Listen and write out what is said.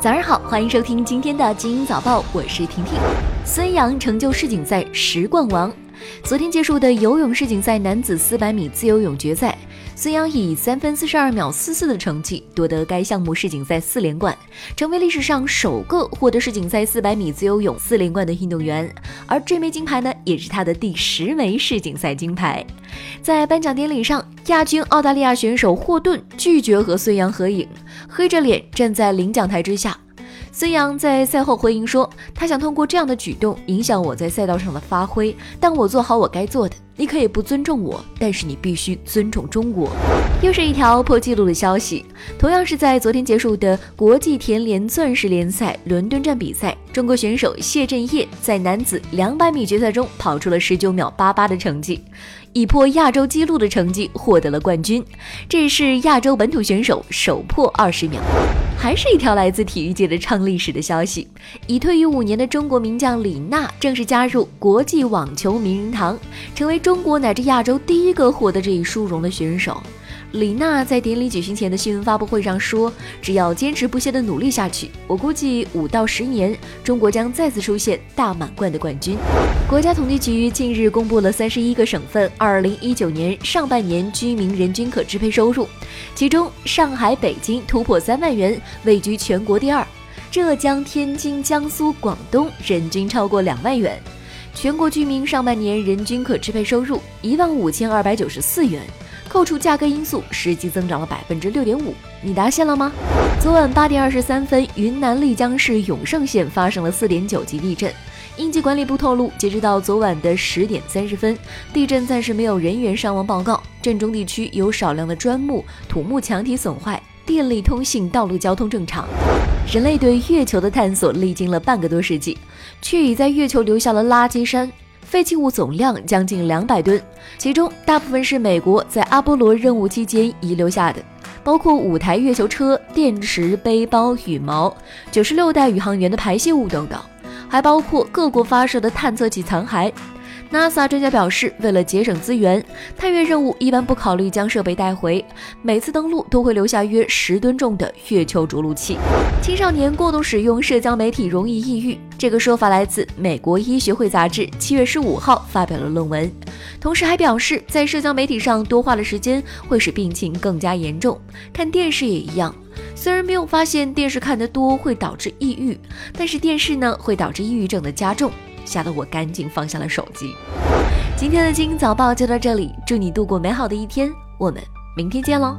早上好，欢迎收听今天的精英早报，我是婷婷。孙杨成就世锦赛十冠王。昨天结束的游泳世锦赛男子四百米自由泳决赛，孙杨以三分四十二秒四四的成绩夺得该项目世锦赛四连冠，成为历史上首个获得世锦赛四百米自由泳四连冠的运动员。而这枚金牌呢，也是他的第十枚世锦赛金牌。在颁奖典礼上，亚军澳大利亚选手霍顿拒绝和孙杨合影，黑着脸站在领奖台之下。孙杨在赛后回应说：“他想通过这样的举动影响我在赛道上的发挥，但我做好我该做的。你可以不尊重我，但是你必须尊重中国。”又是一条破纪录的消息，同样是在昨天结束的国际田联钻石联赛伦敦站比赛，中国选手谢震业在男子两百米决赛中跑出了十九秒八八的成绩，以破亚洲纪录的成绩获得了冠军，这是亚洲本土选手首破二十秒。还是一条来自体育界的创历史的消息，已退役五年的中国名将李娜正式加入国际网球名人堂，成为中国乃至亚洲第一个获得这一殊荣的选手。李娜在典礼举行前的新闻发布会上说：“只要坚持不懈地努力下去，我估计五到十年，中国将再次出现大满贯的冠军。”国家统计局近日公布了三十一个省份二零一九年上半年居民人均可支配收入，其中上海、北京突破三万元，位居全国第二；浙江、天津、江苏、广东人均超过两万元。全国居民上半年人均可支配收入一万五千二百九十四元。扣除价格因素，实际增长了百分之六点五。你达线了吗？昨晚八点二十三分，云南丽江市永胜县发生了四点九级地震。应急管理部透露，截止到昨晚的十点三十分，地震暂时没有人员伤亡报告。震中地区有少量的砖木、土木墙体损坏，电力、通信、道路交通正常。人类对月球的探索历经了半个多世纪，却已在月球留下了垃圾山。废弃物总量将近两百吨，其中大部分是美国在阿波罗任务期间遗留下的，包括五台月球车、电池、背包、羽毛、九十六代宇航员的排泄物等等，还包括各国发射的探测器残骸。NASA 专家表示，为了节省资源，探月任务一般不考虑将设备带回，每次登陆都会留下约十吨重的月球着陆器。青少年过度使用社交媒体容易抑郁，这个说法来自美国医学会杂志七月十五号发表了论文，同时还表示，在社交媒体上多花的时间会使病情更加严重。看电视也一样，虽然没有发现电视看得多会导致抑郁，但是电视呢会导致抑郁症的加重。吓得我赶紧放下了手机。今天的精英早报就到这里，祝你度过美好的一天，我们明天见喽。